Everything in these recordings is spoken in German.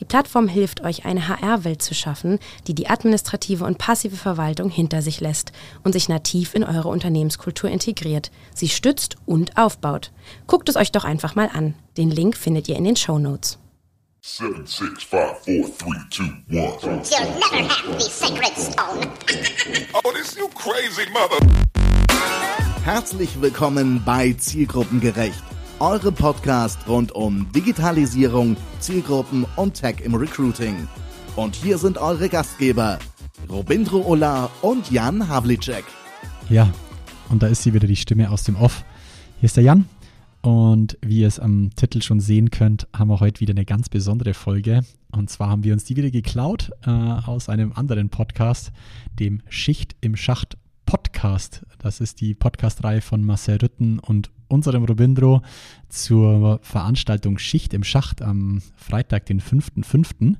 Die Plattform hilft euch, eine HR-Welt zu schaffen, die die administrative und passive Verwaltung hinter sich lässt und sich nativ in eure Unternehmenskultur integriert, sie stützt und aufbaut. Guckt es euch doch einfach mal an. Den Link findet ihr in den Show Notes. Seven, six, five, four, three, two, one. You'll never have the sacred stone. oh, this you crazy mother. Herzlich willkommen bei Zielgruppengerecht eure Podcast rund um Digitalisierung, Zielgruppen und Tech im Recruiting. Und hier sind eure Gastgeber, Robindro Ola und Jan Havlicek. Ja, und da ist sie wieder die Stimme aus dem Off. Hier ist der Jan. Und wie ihr es am Titel schon sehen könnt, haben wir heute wieder eine ganz besondere Folge. Und zwar haben wir uns die wieder geklaut äh, aus einem anderen Podcast, dem Schicht im Schacht Podcast. Das ist die Podcast-Reihe von Marcel Rütten und unserem Robindro zur Veranstaltung Schicht im Schacht am Freitag, den 5.5.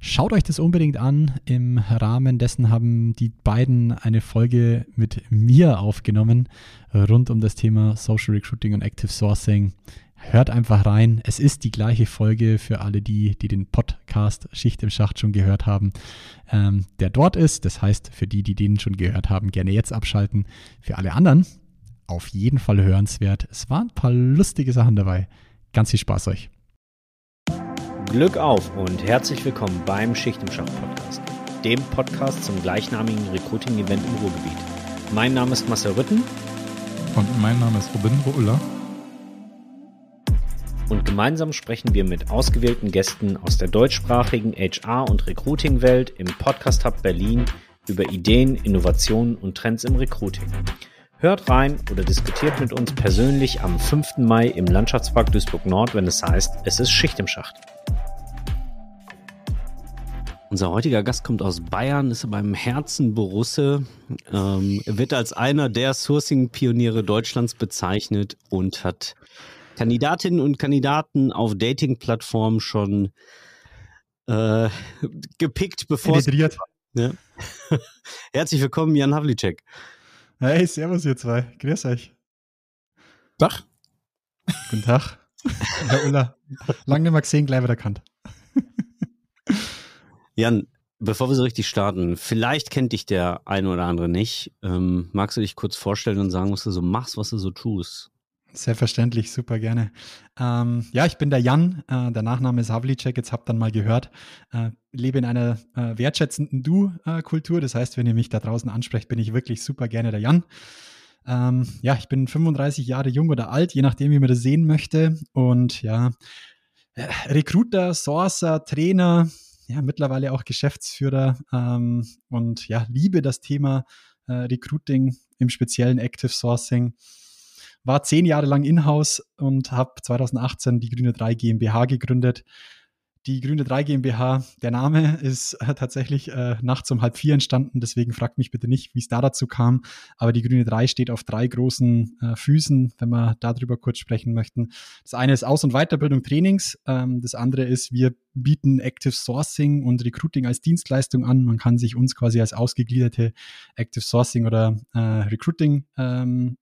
Schaut euch das unbedingt an. Im Rahmen dessen haben die beiden eine Folge mit mir aufgenommen rund um das Thema Social Recruiting und Active Sourcing. Hört einfach rein. Es ist die gleiche Folge für alle die, die den Podcast Schicht im Schacht schon gehört haben, ähm, der dort ist. Das heißt, für die, die den schon gehört haben, gerne jetzt abschalten. Für alle anderen, auf jeden Fall hörenswert. Es waren ein paar lustige Sachen dabei. Ganz viel Spaß euch. Glück auf und herzlich willkommen beim Schicht im Schacht Podcast, dem Podcast zum gleichnamigen Recruiting-Event im Ruhrgebiet. Mein Name ist Marcel Rütten. Und mein Name ist Robin Ruller. Und gemeinsam sprechen wir mit ausgewählten Gästen aus der deutschsprachigen HR- und Recruiting-Welt im Podcast Hub Berlin über Ideen, Innovationen und Trends im Recruiting. Hört rein oder diskutiert mit uns persönlich am 5. Mai im Landschaftspark Duisburg Nord, wenn es heißt, es ist Schicht im Schacht. Unser heutiger Gast kommt aus Bayern, ist beim Herzen Borusse, ähm, wird als einer der Sourcing-Pioniere Deutschlands bezeichnet und hat Kandidatinnen und Kandidaten auf Dating-Plattformen schon äh, gepickt, bevor es. Ja. Herzlich willkommen, Jan Havlicek. Hey, servus ihr zwei. Grüß euch. Tag. Guten Tag. Herr Ulla. Lange nicht mehr gesehen, gleich wieder erkannt. Jan, bevor wir so richtig starten, vielleicht kennt dich der eine oder andere nicht. Ähm, magst du dich kurz vorstellen und sagen, was du so machst, was du so tust? Selbstverständlich, super gerne. Ähm, ja, ich bin der Jan, äh, der Nachname ist Havlicek, jetzt habt dann mal gehört. Äh, lebe in einer äh, wertschätzenden Du-Kultur, das heißt, wenn ihr mich da draußen ansprecht, bin ich wirklich super gerne der Jan. Ähm, ja, ich bin 35 Jahre jung oder alt, je nachdem, wie man das sehen möchte. Und ja, äh, Recruiter, Sourcer, Trainer, ja, mittlerweile auch Geschäftsführer ähm, und ja, liebe das Thema äh, Recruiting, im speziellen Active Sourcing war zehn Jahre lang in-house und habe 2018 die Grüne 3 GmbH gegründet. Die Grüne 3 GmbH, der Name ist äh, tatsächlich äh, nachts um halb vier entstanden, deswegen fragt mich bitte nicht, wie es da dazu kam. Aber die Grüne 3 steht auf drei großen äh, Füßen, wenn wir darüber kurz sprechen möchten. Das eine ist Aus- und Weiterbildung Trainings. Ähm, das andere ist, wir bieten Active Sourcing und Recruiting als Dienstleistung an. Man kann sich uns quasi als ausgegliederte Active Sourcing oder äh, Recruiting ähm,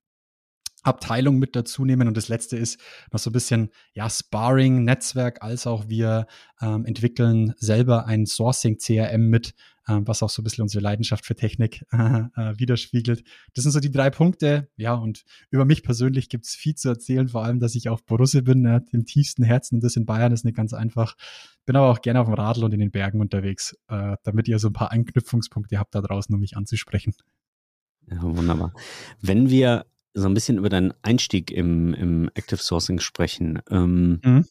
Abteilung mit dazu nehmen. Und das letzte ist noch so ein bisschen ja, Sparring, Netzwerk, als auch wir ähm, entwickeln selber ein Sourcing-CRM mit, ähm, was auch so ein bisschen unsere Leidenschaft für Technik äh, äh, widerspiegelt. Das sind so die drei Punkte. Ja, und über mich persönlich gibt es viel zu erzählen, vor allem, dass ich auch Borusse bin, ja, im tiefsten Herzen. Und das in Bayern ist nicht ganz einfach. Bin aber auch gerne auf dem Radl und in den Bergen unterwegs, äh, damit ihr so ein paar Anknüpfungspunkte habt da draußen, um mich anzusprechen. Ja, wunderbar. Wenn wir so ein bisschen über deinen Einstieg im, im Active Sourcing sprechen. Ähm, mhm.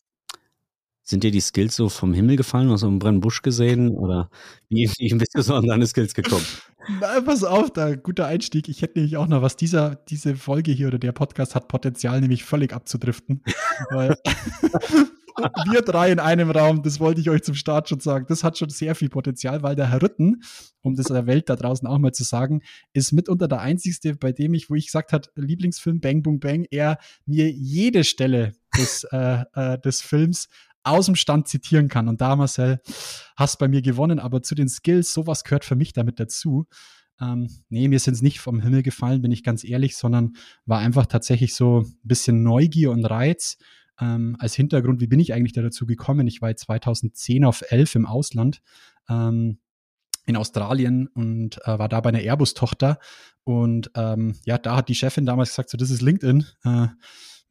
Sind dir die Skills so vom Himmel gefallen, aus so einem brennenden Busch gesehen? Oder wie, wie bist du so an deine Skills gekommen? Na, pass auf, da guter Einstieg. Ich hätte nämlich auch noch was. Dieser, diese Folge hier oder der Podcast hat Potenzial, nämlich völlig abzudriften. weil wir drei in einem Raum, das wollte ich euch zum Start schon sagen. Das hat schon sehr viel Potenzial, weil der Herr Rütten, um das der Welt da draußen auch mal zu sagen, ist mitunter der einzigste, bei dem ich, wo ich gesagt habe, Lieblingsfilm Bang Boom Bang, er mir jede Stelle des, äh, äh, des Films aus dem Stand zitieren kann. Und da, Marcel, hast bei mir gewonnen, aber zu den Skills, sowas gehört für mich damit dazu. Ähm, nee, mir sind es nicht vom Himmel gefallen, bin ich ganz ehrlich, sondern war einfach tatsächlich so ein bisschen Neugier und Reiz. Ähm, als Hintergrund, wie bin ich eigentlich da dazu gekommen? Ich war 2010 auf 11 im Ausland. Ähm, in Australien und äh, war da bei einer Airbus-Tochter. Und ähm, ja, da hat die Chefin damals gesagt, so, das ist LinkedIn. Äh,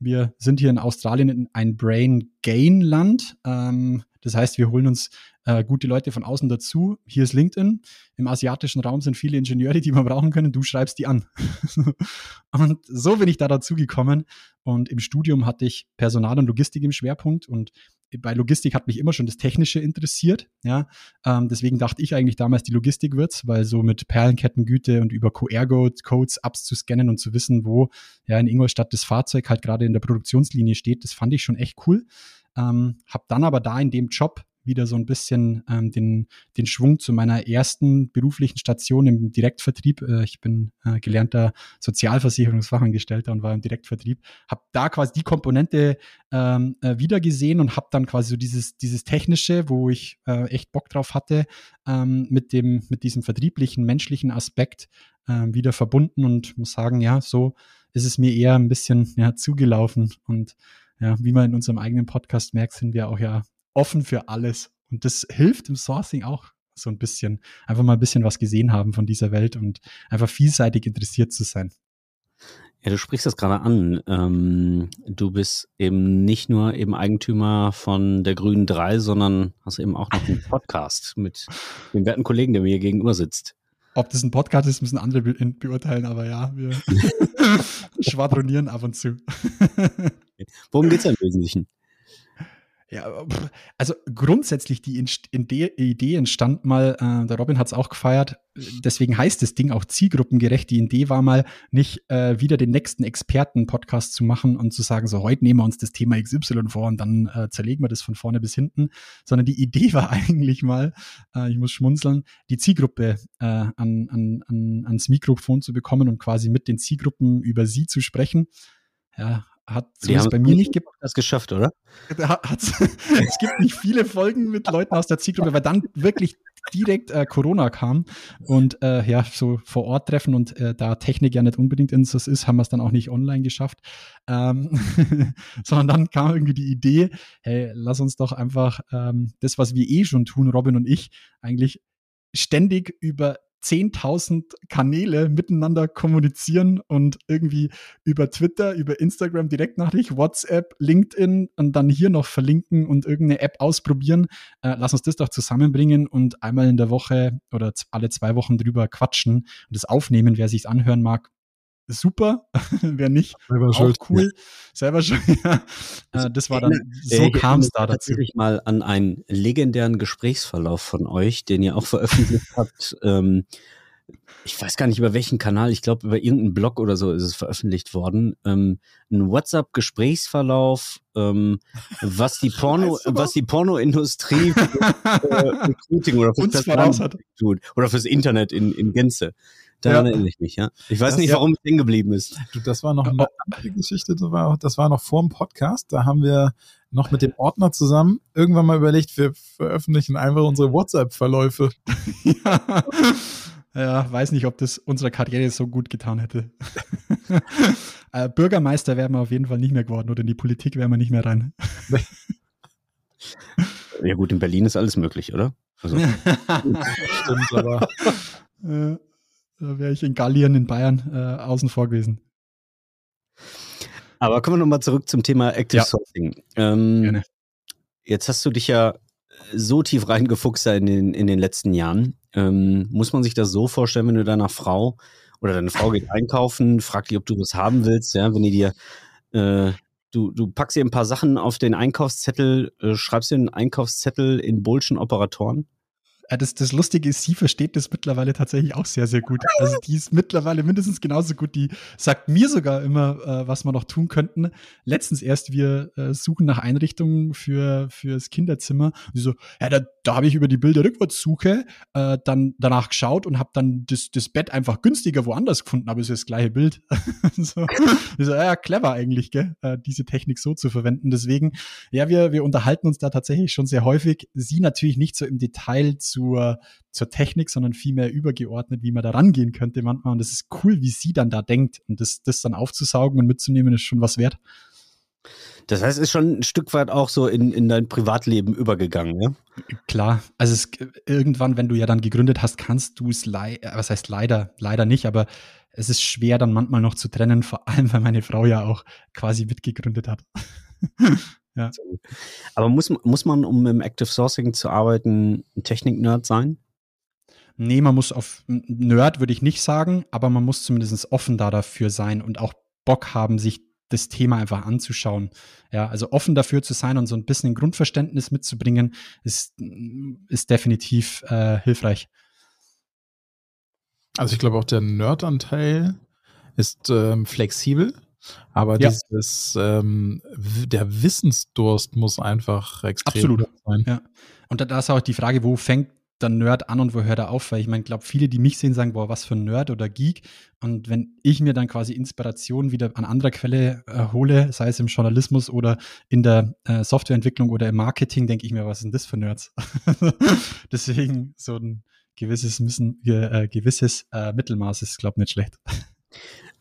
wir sind hier in Australien in ein Brain-Gain-Land. Ähm, das heißt, wir holen uns äh, gute Leute von außen dazu. Hier ist LinkedIn. Im asiatischen Raum sind viele Ingenieure, die wir brauchen können. Du schreibst die an. und so bin ich da dazu gekommen. Und im Studium hatte ich Personal und Logistik im Schwerpunkt. Und bei Logistik hat mich immer schon das Technische interessiert. Ja, ähm, deswegen dachte ich eigentlich damals, die Logistik wird's, weil so mit Perlenkettengüte und über QR-Codes abzuscannen und zu wissen, wo ja in Ingolstadt das Fahrzeug halt gerade in der Produktionslinie steht, das fand ich schon echt cool. Ähm, hab dann aber da in dem Job wieder so ein bisschen ähm, den, den Schwung zu meiner ersten beruflichen Station im Direktvertrieb. Äh, ich bin äh, gelernter Sozialversicherungsfachangestellter und war im Direktvertrieb. Habe da quasi die Komponente ähm, äh, wieder gesehen und habe dann quasi so dieses, dieses Technische, wo ich äh, echt Bock drauf hatte, ähm, mit, dem, mit diesem vertrieblichen, menschlichen Aspekt äh, wieder verbunden und muss sagen, ja, so ist es mir eher ein bisschen ja, zugelaufen und ja, wie man in unserem eigenen Podcast merkt, sind wir auch ja offen für alles. Und das hilft im Sourcing auch so ein bisschen. Einfach mal ein bisschen was gesehen haben von dieser Welt und einfach vielseitig interessiert zu sein. Ja, du sprichst das gerade an. Ähm, du bist eben nicht nur eben Eigentümer von der Grünen 3, sondern hast eben auch noch einen Podcast mit dem werten Kollegen, der mir hier gegenüber sitzt. Ob das ein Podcast ist, müssen andere be beurteilen, aber ja, wir schwadronieren ab und zu. Worum geht es im Wesentlichen? Ja, also grundsätzlich die Idee entstand mal, äh, der Robin hat es auch gefeiert, deswegen heißt das Ding auch zielgruppengerecht. Die Idee war mal, nicht äh, wieder den nächsten Experten-Podcast zu machen und zu sagen, so heute nehmen wir uns das Thema XY vor und dann äh, zerlegen wir das von vorne bis hinten, sondern die Idee war eigentlich mal, äh, ich muss schmunzeln, die Zielgruppe äh, an, an, an, ans Mikrofon zu bekommen und quasi mit den Zielgruppen über sie zu sprechen. Ja, hat es bei mir nicht ge das geschafft, oder? es gibt nicht viele Folgen mit Leuten aus der Zielgruppe, weil dann wirklich direkt äh, Corona kam und äh, ja, so vor Ort treffen und äh, da Technik ja nicht unbedingt in uns ist, haben wir es dann auch nicht online geschafft. Ähm, sondern dann kam irgendwie die Idee, hey, lass uns doch einfach ähm, das, was wir eh schon tun, Robin und ich, eigentlich ständig über 10.000 Kanäle miteinander kommunizieren und irgendwie über Twitter, über Instagram Direktnachricht, WhatsApp, LinkedIn und dann hier noch verlinken und irgendeine App ausprobieren. Äh, lass uns das doch zusammenbringen und einmal in der Woche oder alle zwei Wochen drüber quatschen und das aufnehmen, wer sich's anhören mag super, wer nicht, Selber auch schuld. cool. Selber schon, ja. Äh, das war dann, so kam es da dazu. Ich mal an einen legendären Gesprächsverlauf von euch, den ihr auch veröffentlicht habt. Ähm, ich weiß gar nicht über welchen Kanal, ich glaube über irgendeinen Blog oder so ist es veröffentlicht worden. Ähm, ein WhatsApp-Gesprächsverlauf, ähm, was die Porno, was die Pornoindustrie für, äh, Recruiting oder für tut oder fürs Internet in, in Gänze. Daran ja. erinnere ich mich, ja. Ich weiß das, nicht, warum ja. es hängen geblieben ist. Du, das war noch eine andere Geschichte, das war, das war noch vor dem Podcast. Da haben wir noch mit dem Ordner zusammen irgendwann mal überlegt, wir veröffentlichen einfach unsere WhatsApp-Verläufe. ja. ja, weiß nicht, ob das unserer Karriere so gut getan hätte. äh, Bürgermeister wären wir auf jeden Fall nicht mehr geworden oder in die Politik wären wir nicht mehr rein. ja gut, in Berlin ist alles möglich, oder? Also. Stimmt, aber. Äh, wäre ich in Gallien in Bayern äh, außen vor gewesen. Aber kommen wir nochmal zurück zum Thema Active ja. Sourcing. Ähm, Gerne. Jetzt hast du dich ja so tief reingefuchst in den, in den letzten Jahren. Ähm, muss man sich das so vorstellen, wenn du deiner Frau oder deine Frau geht einkaufen, fragt die, ob du was haben willst, ja, wenn die dir äh, du, du packst ihr ein paar Sachen auf den Einkaufszettel, äh, schreibst dir einen Einkaufszettel in Bullschen Operatoren? Äh, das, das Lustige ist, sie versteht das mittlerweile tatsächlich auch sehr, sehr gut. Also die ist mittlerweile mindestens genauso gut. Die sagt mir sogar immer, äh, was wir noch tun könnten. Letztens erst, wir äh, suchen nach Einrichtungen für fürs Kinderzimmer. Und sie so, ja, da, da habe ich über die Bilder-Rückwärtssuche äh, dann danach geschaut und habe dann das, das Bett einfach günstiger woanders gefunden, aber es ist das gleiche Bild. so, so, ja, clever eigentlich, gell? Äh, diese Technik so zu verwenden. Deswegen, ja, wir, wir unterhalten uns da tatsächlich schon sehr häufig. Sie natürlich nicht so im Detail zur, zur Technik, sondern vielmehr übergeordnet, wie man da rangehen könnte manchmal. Und das ist cool, wie sie dann da denkt. Und das, das dann aufzusaugen und mitzunehmen, ist schon was wert. Das heißt, es ist schon ein Stück weit auch so in, in dein Privatleben übergegangen, ja? Klar, also es, irgendwann, wenn du ja dann gegründet hast, kannst du es, äh, was heißt leider, leider nicht, aber es ist schwer dann manchmal noch zu trennen, vor allem, weil meine Frau ja auch quasi mitgegründet hat. ja. Aber muss, muss man, um im Active Sourcing zu arbeiten, ein Technik-Nerd sein? Nee, man muss auf Nerd würde ich nicht sagen, aber man muss zumindest offen da dafür sein und auch Bock haben, sich das Thema einfach anzuschauen. Ja, also offen dafür zu sein und so ein bisschen ein Grundverständnis mitzubringen, ist, ist definitiv äh, hilfreich. Also ich glaube auch der Nerd-Anteil ist ähm, flexibel, aber ja. dieses ähm, der Wissensdurst muss einfach extrem Absolut. sein. Ja. Und da, da ist auch die Frage, wo fängt der Nerd an und wo hört er auf? Weil ich meine, glaube, viele, die mich sehen, sagen, boah, was für ein Nerd oder Geek. Und wenn ich mir dann quasi Inspiration wieder an anderer Quelle äh, hole, sei es im Journalismus oder in der äh, Softwareentwicklung oder im Marketing, denke ich mir, was sind das für Nerds? Deswegen so ein gewisses Müssen, äh, gewisses äh, Mittelmaß ist, glaube ich, nicht schlecht.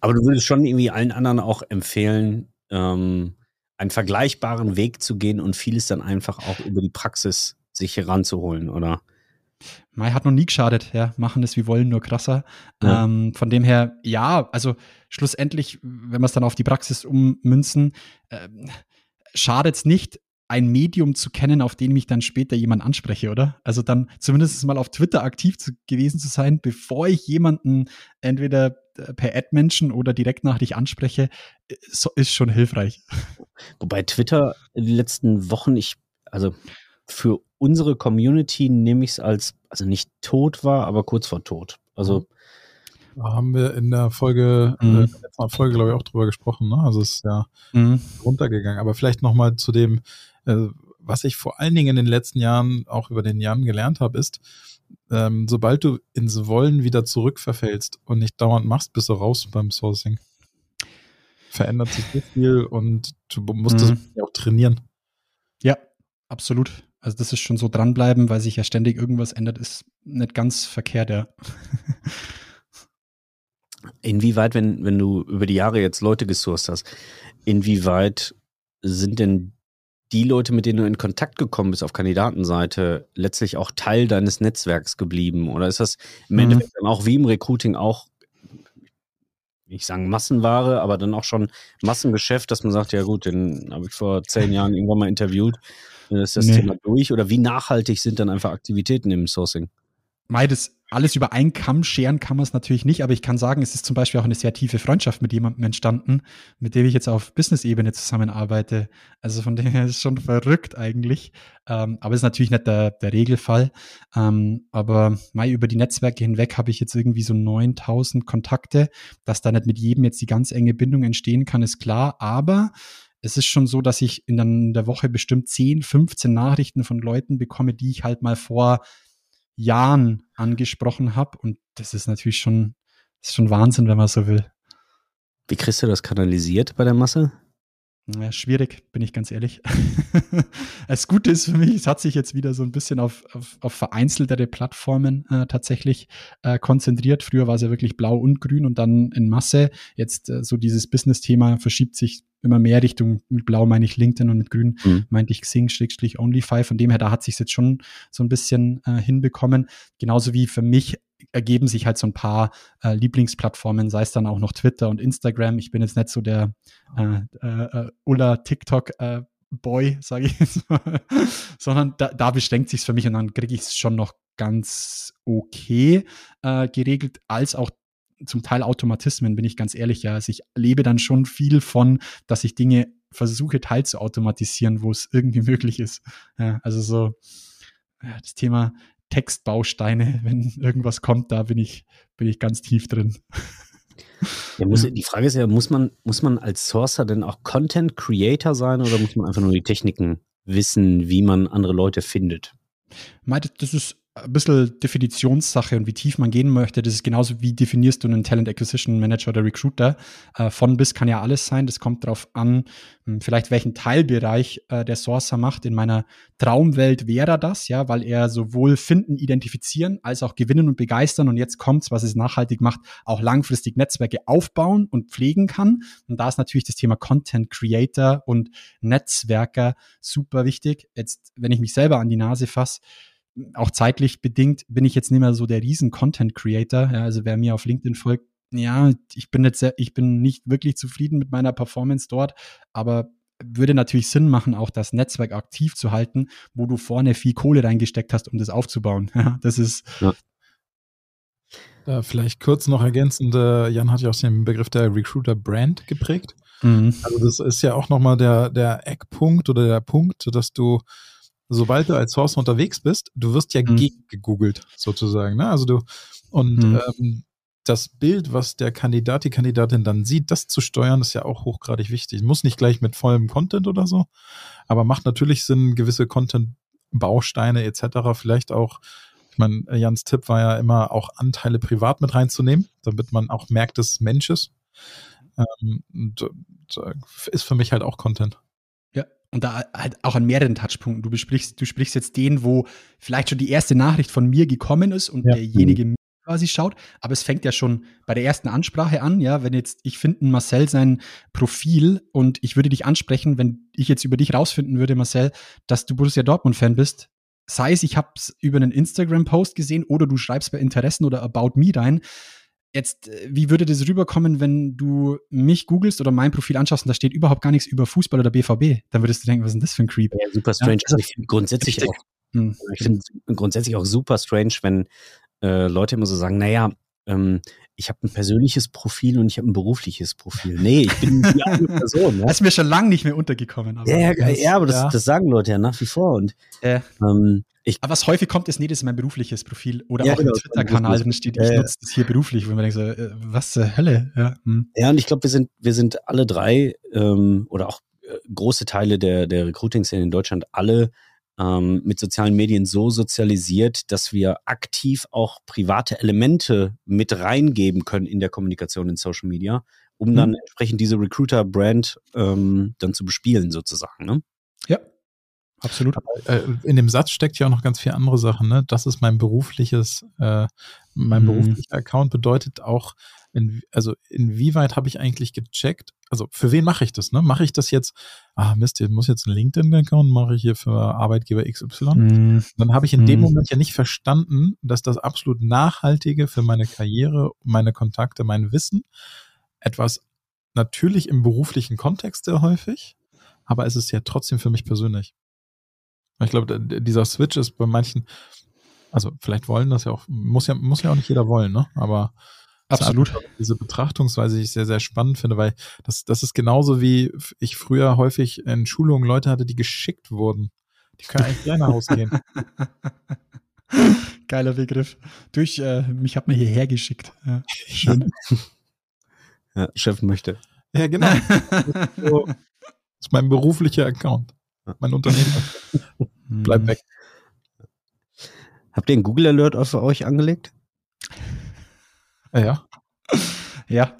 Aber du würdest schon irgendwie allen anderen auch empfehlen, ähm, einen vergleichbaren Weg zu gehen und vieles dann einfach auch über die Praxis sich heranzuholen, oder? Mai hat noch nie geschadet, ja, machen es wie wollen, nur krasser. Ja. Ähm, von dem her, ja, also schlussendlich, wenn wir es dann auf die Praxis ummünzen, äh, schadet es nicht, ein Medium zu kennen, auf den mich dann später jemand anspreche, oder? Also dann zumindest mal auf Twitter aktiv zu, gewesen zu sein, bevor ich jemanden entweder per Ad-Menschen oder direkt nach dich anspreche, so, ist schon hilfreich. Wobei Twitter in den letzten Wochen, ich, also für unsere Community nehme ich es als, also nicht tot war, aber kurz vor tot. Also da haben wir in der Folge, mhm. äh, in der letzten Folge, glaube ich, auch drüber gesprochen. Ne? Also es ist ja mhm. runtergegangen. Aber vielleicht nochmal zu dem, äh, was ich vor allen Dingen in den letzten Jahren auch über den Jahren gelernt habe, ist, ähm, sobald du ins Wollen wieder zurückverfällst und nicht dauernd machst, bist du raus beim Sourcing. Verändert sich so viel und du musst mhm. das auch trainieren. Ja, absolut. Also das ist schon so dranbleiben, weil sich ja ständig irgendwas ändert, ist nicht ganz verkehrt, ja. Inwieweit, wenn, wenn du über die Jahre jetzt Leute gesourced hast, inwieweit sind denn die Leute, mit denen du in Kontakt gekommen bist auf Kandidatenseite, letztlich auch Teil deines Netzwerks geblieben? Oder ist das im mhm. Endeffekt dann auch wie im Recruiting auch, ich sagen Massenware, aber dann auch schon Massengeschäft, dass man sagt, ja gut, den habe ich vor zehn Jahren irgendwann mal interviewt ist das nee. Thema durch? Oder wie nachhaltig sind dann einfach Aktivitäten im Sourcing? Mei, das alles über einen Kamm scheren kann man es natürlich nicht, aber ich kann sagen, es ist zum Beispiel auch eine sehr tiefe Freundschaft mit jemandem entstanden, mit dem ich jetzt auf Business-Ebene zusammenarbeite. Also von dem her ist es schon verrückt eigentlich. Ähm, aber ist natürlich nicht der, der Regelfall. Ähm, aber Mai, über die Netzwerke hinweg habe ich jetzt irgendwie so 9000 Kontakte. Dass da nicht mit jedem jetzt die ganz enge Bindung entstehen kann, ist klar. Aber es ist schon so, dass ich in der Woche bestimmt 10, 15 Nachrichten von Leuten bekomme, die ich halt mal vor Jahren angesprochen habe. Und das ist natürlich schon, ist schon Wahnsinn, wenn man so will. Wie kriegst du das kanalisiert bei der Masse? Ja, schwierig, bin ich ganz ehrlich. das Gute ist für mich, es hat sich jetzt wieder so ein bisschen auf, auf, auf vereinzeltere Plattformen äh, tatsächlich äh, konzentriert. Früher war es ja wirklich blau und grün und dann in Masse. Jetzt äh, so dieses Business-Thema verschiebt sich immer mehr Richtung, mit blau meine ich LinkedIn und mit grün mhm. meinte ich Xing, Schrägstrich Onlyfy. Von dem her, da hat sich jetzt schon so ein bisschen äh, hinbekommen. Genauso wie für mich ergeben sich halt so ein paar äh, Lieblingsplattformen, sei es dann auch noch Twitter und Instagram. Ich bin jetzt nicht so der äh, äh, Ulla TikTok äh, Boy, sage ich jetzt mal, sondern da, da beschränkt sich für mich und dann kriege ich es schon noch ganz okay äh, geregelt, als auch zum Teil Automatismen, bin ich ganz ehrlich. Ja, also ich lebe dann schon viel von, dass ich Dinge versuche teil zu automatisieren, wo es irgendwie möglich ist. Ja, also so ja, das Thema Textbausteine, wenn irgendwas kommt, da bin ich, bin ich ganz tief drin. Ja, muss, die Frage ist ja, muss man, muss man als Sourcer denn auch Content Creator sein oder muss man einfach nur die Techniken wissen, wie man andere Leute findet? Das ist ein bisschen Definitionssache und wie tief man gehen möchte. Das ist genauso wie definierst du einen Talent Acquisition Manager oder Recruiter. Äh, von bis kann ja alles sein. Das kommt darauf an, hm, vielleicht welchen Teilbereich äh, der Sourcer macht. In meiner Traumwelt wäre das, ja, weil er sowohl finden, identifizieren, als auch gewinnen und begeistern. Und jetzt kommt's, was es nachhaltig macht, auch langfristig Netzwerke aufbauen und pflegen kann. Und da ist natürlich das Thema Content Creator und Netzwerker super wichtig. Jetzt, wenn ich mich selber an die Nase fasse, auch zeitlich bedingt bin ich jetzt nicht mehr so der riesen Content Creator. Ja, also wer mir auf LinkedIn folgt, ja, ich bin jetzt, sehr, ich bin nicht wirklich zufrieden mit meiner Performance dort, aber würde natürlich Sinn machen, auch das Netzwerk aktiv zu halten, wo du vorne viel Kohle reingesteckt hast, um das aufzubauen. Ja, das ist. Ja. Da vielleicht kurz noch ergänzend, äh, Jan hat ja auch den Begriff der Recruiter Brand geprägt. Mhm. Also das ist ja auch nochmal der, der Eckpunkt oder der Punkt, dass du sobald du als Source unterwegs bist, du wirst ja mhm. gegoogelt, sozusagen. Ne? Also du, und mhm. ähm, das Bild, was der Kandidat, die Kandidatin dann sieht, das zu steuern, ist ja auch hochgradig wichtig. Muss nicht gleich mit vollem Content oder so, aber macht natürlich Sinn, gewisse Content-Bausteine etc. vielleicht auch, ich meine, Jans Tipp war ja immer auch Anteile privat mit reinzunehmen, damit man auch merkt, dass es Mensch ist. Ähm, äh, ist für mich halt auch Content und da halt auch an mehreren Touchpunkten. Du besprichst, du sprichst jetzt den, wo vielleicht schon die erste Nachricht von mir gekommen ist und ja. derjenige quasi schaut, aber es fängt ja schon bei der ersten Ansprache an, ja, wenn jetzt ich finde Marcel sein Profil und ich würde dich ansprechen, wenn ich jetzt über dich rausfinden würde, Marcel, dass du Borussia Dortmund Fan bist, sei es ich habe es über einen Instagram Post gesehen oder du schreibst bei Interessen oder About Me rein, Jetzt, äh, wie würde das rüberkommen, wenn du mich googelst oder mein Profil anschaust und da steht überhaupt gar nichts über Fußball oder BVB? Dann würdest du denken, was ist denn das für ein Creep? Ja, super strange. Ja, also ich finde grundsätzlich auch, hm. ich finde grundsätzlich auch super strange, wenn äh, Leute immer so sagen, naja, ähm, ich habe ein persönliches Profil und ich habe ein berufliches Profil. Nee, ich bin die andere Person. Ja? Das ist mir schon lange nicht mehr untergekommen. Aber ja, ja, ja, aber das, ja. das, sagen Leute ja nach wie vor. Und äh. ähm, ich, aber was häufig kommt, ist, nee, das ist mein berufliches Profil. Oder ja, auch genau, im Twitter-Kanal drin steht, ich äh, nutze das hier beruflich, wo man denkt so, äh, was zur Hölle? Ja, hm. ja und ich glaube, wir sind, wir sind alle drei ähm, oder auch äh, große Teile der, der Recruiting-Szene in Deutschland alle ähm, mit sozialen Medien so sozialisiert, dass wir aktiv auch private Elemente mit reingeben können in der Kommunikation in Social Media, um mhm. dann entsprechend diese Recruiter-Brand ähm, dann zu bespielen sozusagen. Ne? Ja, Absolut. Äh, in dem Satz steckt ja auch noch ganz viele andere Sachen. Ne? Das ist mein berufliches, äh, mein mhm. beruflicher Account bedeutet auch, in, also inwieweit habe ich eigentlich gecheckt? Also für wen mache ich das? Ne? Mache ich das jetzt? Ah Mist, ich muss jetzt einen LinkedIn-Account mache ich hier für Arbeitgeber XY. Mhm. Dann habe ich in dem mhm. Moment ja nicht verstanden, dass das absolut nachhaltige für meine Karriere, meine Kontakte, mein Wissen etwas natürlich im beruflichen Kontext sehr häufig, aber es ist ja trotzdem für mich persönlich. Ich glaube, dieser Switch ist bei manchen, also vielleicht wollen das ja auch, muss ja, muss ja auch nicht jeder wollen, ne? Aber Absolut. Diese Betrachtungsweise, die ich sehr, sehr spannend finde, weil das, das ist genauso wie ich früher häufig in Schulungen Leute hatte, die geschickt wurden. Die können eigentlich gerne nach Hause gehen. Geiler Begriff. Durch, äh, mich hat man hierher geschickt. Ja, schön. Ja, Chef möchte. Ja, genau. Das ist, so, das ist mein beruflicher Account mein Unternehmen. Bleib weg. Habt ihr einen Google Alert für euch angelegt? Ja. Ja.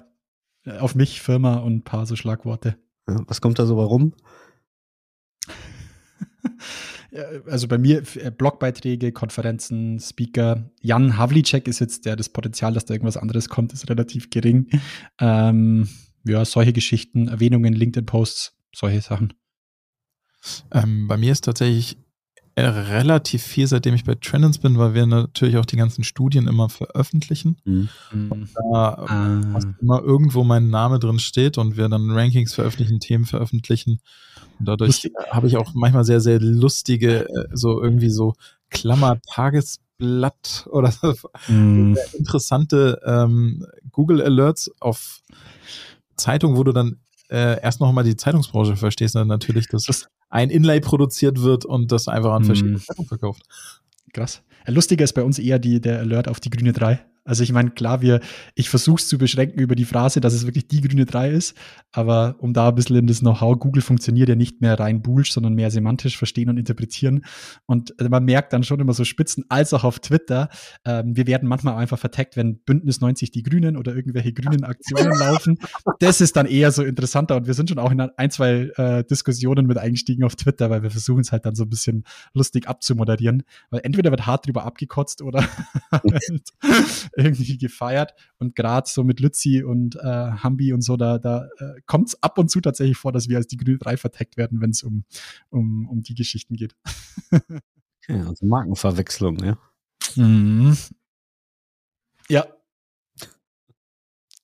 Auf mich, Firma und ein paar so Schlagworte. Was kommt da so warum? also bei mir äh, Blogbeiträge, Konferenzen, Speaker. Jan Havlicek ist jetzt der, das Potenzial, dass da irgendwas anderes kommt, ist relativ gering. Ähm, ja, solche Geschichten, Erwähnungen, LinkedIn-Posts, solche Sachen. Ähm, bei mir ist tatsächlich relativ viel, seitdem ich bei Trendens bin, weil wir natürlich auch die ganzen Studien immer veröffentlichen. Mhm. Und da ah. immer irgendwo mein Name drin steht und wir dann Rankings veröffentlichen, Themen veröffentlichen. Und dadurch habe ich auch manchmal sehr, sehr lustige, äh, so irgendwie so Klammer-Tagesblatt oder so mhm. interessante ähm, Google Alerts auf Zeitung, wo du dann äh, erst noch mal die Zeitungsbranche verstehst, dann natürlich, dass das ein Inlay produziert wird und das einfach an verschiedene mm. Zeitungen verkauft. krass. Lustiger ist bei uns eher die, der Alert auf die grüne 3. Also ich meine, klar, wir, ich versuche es zu beschränken über die Phrase, dass es wirklich die grüne 3 ist, aber um da ein bisschen in das Know-how, Google funktioniert ja nicht mehr rein bulsch, sondern mehr semantisch verstehen und interpretieren. Und äh, man merkt dann schon immer so Spitzen, als auch auf Twitter, ähm, wir werden manchmal einfach verteckt, wenn Bündnis 90 die Grünen oder irgendwelche grünen Aktionen laufen. Das ist dann eher so interessanter und wir sind schon auch in ein, zwei äh, Diskussionen mit eingestiegen auf Twitter, weil wir versuchen es halt dann so ein bisschen lustig abzumoderieren, weil entweder wird hart drüber abgekotzt oder irgendwie gefeiert. Und gerade so mit Lützi und äh, Hambi und so, da, da äh, kommt es ab und zu tatsächlich vor, dass wir als die Grüne 3 verteckt werden, wenn es um, um, um die Geschichten geht. ja, also Markenverwechslung, ja. Mhm. Ja.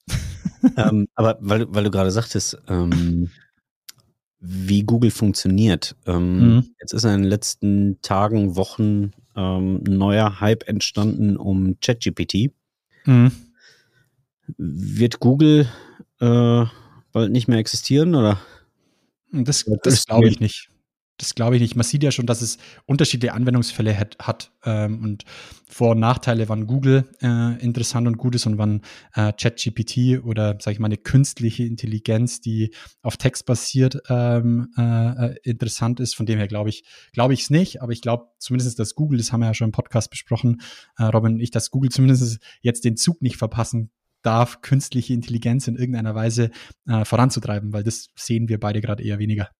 ähm, aber weil, weil du gerade sagtest, ähm, wie Google funktioniert. Ähm, mhm. Jetzt ist in den letzten Tagen, Wochen ähm, ein neuer Hype entstanden um ChatGPT. Mhm. Wird Google äh, bald nicht mehr existieren, oder? Das, das glaube ich nicht. Das glaube ich nicht. Man sieht ja schon, dass es unterschiedliche Anwendungsfälle hat. hat ähm, und Vor- und Nachteile, wann Google äh, interessant und gut ist und wann äh, ChatGPT oder, sage ich mal, eine künstliche Intelligenz, die auf Text basiert, ähm, äh, äh interessant ist. Von dem her glaube ich, glaube ich es nicht. Aber ich glaube zumindest, dass Google, das haben wir ja schon im Podcast besprochen, äh, Robin und ich, dass Google zumindest jetzt den Zug nicht verpassen darf, künstliche Intelligenz in irgendeiner Weise äh, voranzutreiben, weil das sehen wir beide gerade eher weniger.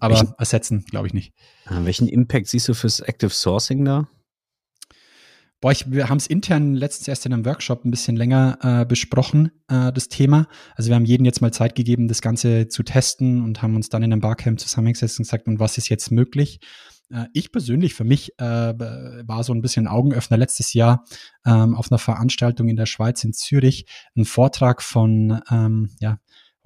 Aber welchen, ersetzen, glaube ich nicht. Ah, welchen Impact siehst du fürs Active Sourcing da? Boah, ich, wir haben es intern letztens erst in einem Workshop ein bisschen länger äh, besprochen, äh, das Thema. Also wir haben jedem jetzt mal Zeit gegeben, das Ganze zu testen und haben uns dann in einem Barcamp zusammengesetzt und gesagt, und was ist jetzt möglich? Äh, ich persönlich, für mich, äh, war so ein bisschen Augenöffner letztes Jahr ähm, auf einer Veranstaltung in der Schweiz in Zürich, ein Vortrag von, ähm, ja,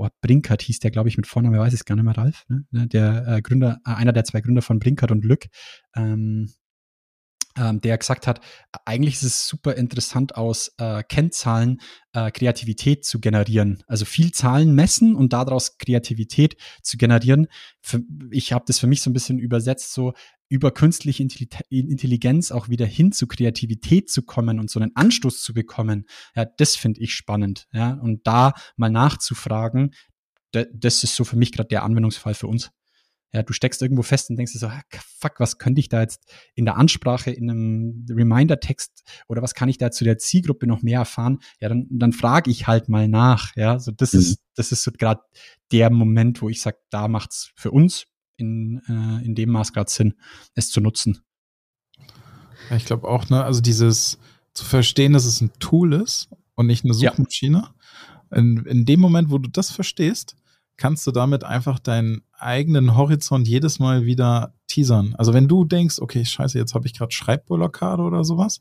oh, Brinkert hieß der, glaube ich, mit Vornamen, weiß ich es gar nicht mehr, Ralf, ne? der äh, Gründer, äh, einer der zwei Gründer von Brinkert und Lück, ähm, ähm, der gesagt hat, eigentlich ist es super interessant aus äh, Kennzahlen äh, Kreativität zu generieren. Also viel Zahlen messen und daraus Kreativität zu generieren. Für, ich habe das für mich so ein bisschen übersetzt, so über künstliche Intelligenz auch wieder hin zu Kreativität zu kommen und so einen Anstoß zu bekommen, ja, das finde ich spannend. Ja, und da mal nachzufragen, das ist so für mich gerade der Anwendungsfall für uns. Ja, du steckst irgendwo fest und denkst dir so, ah, fuck, was könnte ich da jetzt in der Ansprache, in einem Reminder-Text oder was kann ich da zu der Zielgruppe noch mehr erfahren? Ja, dann, dann frage ich halt mal nach. Ja, so das mhm. ist, das ist so gerade der Moment, wo ich sage, da macht's für uns in, äh, in dem Maß gerade Sinn, es zu nutzen. Ja, ich glaube auch, ne, also dieses zu verstehen, dass es ein Tool ist und nicht eine Suchmaschine. Ja. In, in dem Moment, wo du das verstehst, kannst du damit einfach deinen eigenen Horizont jedes Mal wieder teasern. Also wenn du denkst, okay, scheiße, jetzt habe ich gerade Schreibblockade oder sowas,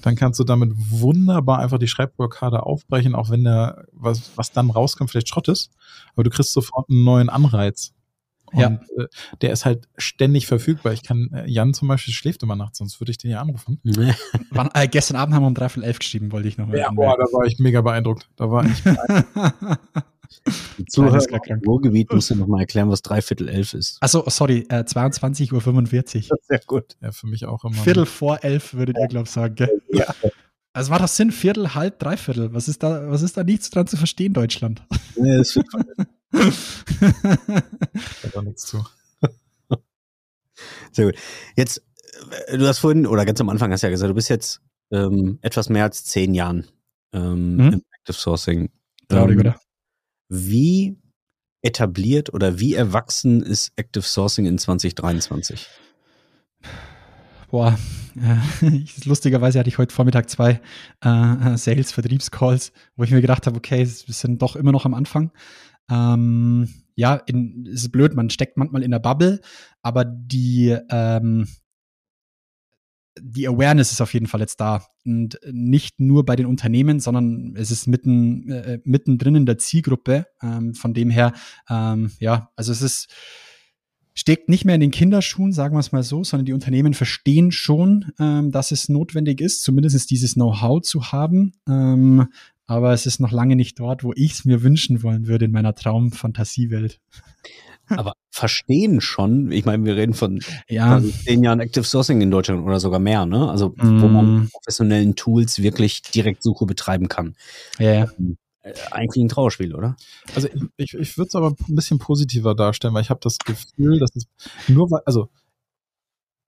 dann kannst du damit wunderbar einfach die Schreibblockade aufbrechen, auch wenn der, was, was dann rauskommt, vielleicht Schrott ist. Aber du kriegst sofort einen neuen Anreiz. Und ja. äh, der ist halt ständig verfügbar. Ich kann, äh, Jan zum Beispiel schläft immer nachts, sonst würde ich den ja anrufen. Wann, äh, gestern Abend haben wir um dreiviertel elf geschrieben, wollte ich noch mal. Ja, boah, da war ich mega beeindruckt. Da war ich. Zuhörer im Ruhrgebiet musst du noch mal erklären, was dreiviertel elf ist. Achso, sorry, äh, 22.45 Uhr. Sehr gut. Ja, für mich auch immer. Viertel vor elf, würdet ihr, glaube ich, sagen, gell? Ja. Also war das Sinn, Viertel, halb, Dreiviertel. Was ist da, was ist da nichts dran zu verstehen, Deutschland? Nee, das da nichts zu. Sehr gut. Jetzt, äh, du hast vorhin, oder ganz am Anfang hast du ja gesagt, du bist jetzt ähm, etwas mehr als zehn Jahren ähm, hm? im Active Sourcing. Traurig, ähm, oder? Wie etabliert oder wie erwachsen ist Active Sourcing in 2023? Boah, äh, lustigerweise hatte ich heute Vormittag zwei äh, Sales-Vertriebscalls, wo ich mir gedacht habe, okay, wir sind doch immer noch am Anfang. Ähm, ja, in, ist blöd, man steckt manchmal in der Bubble, aber die, ähm, die Awareness ist auf jeden Fall jetzt da. Und nicht nur bei den Unternehmen, sondern es ist mitten, äh, mittendrin in der Zielgruppe. Ähm, von dem her, ähm, ja, also es ist, steckt nicht mehr in den Kinderschuhen, sagen wir es mal so, sondern die Unternehmen verstehen schon, ähm, dass es notwendig ist, zumindest dieses Know-how zu haben. Ähm, aber es ist noch lange nicht dort, wo ich es mir wünschen wollen würde in meiner Traum-Fantasiewelt. aber verstehen schon, ich meine, wir reden von ja. zehn Jahren Active Sourcing in Deutschland oder sogar mehr, ne? Also mm. wo man mit professionellen Tools wirklich direkt Suche betreiben kann. Ja. Yeah. Ähm, eigentlich ein Trauerspiel, oder? Also ich, ich, ich würde es aber ein bisschen positiver darstellen, weil ich habe das Gefühl, dass es nur weil, also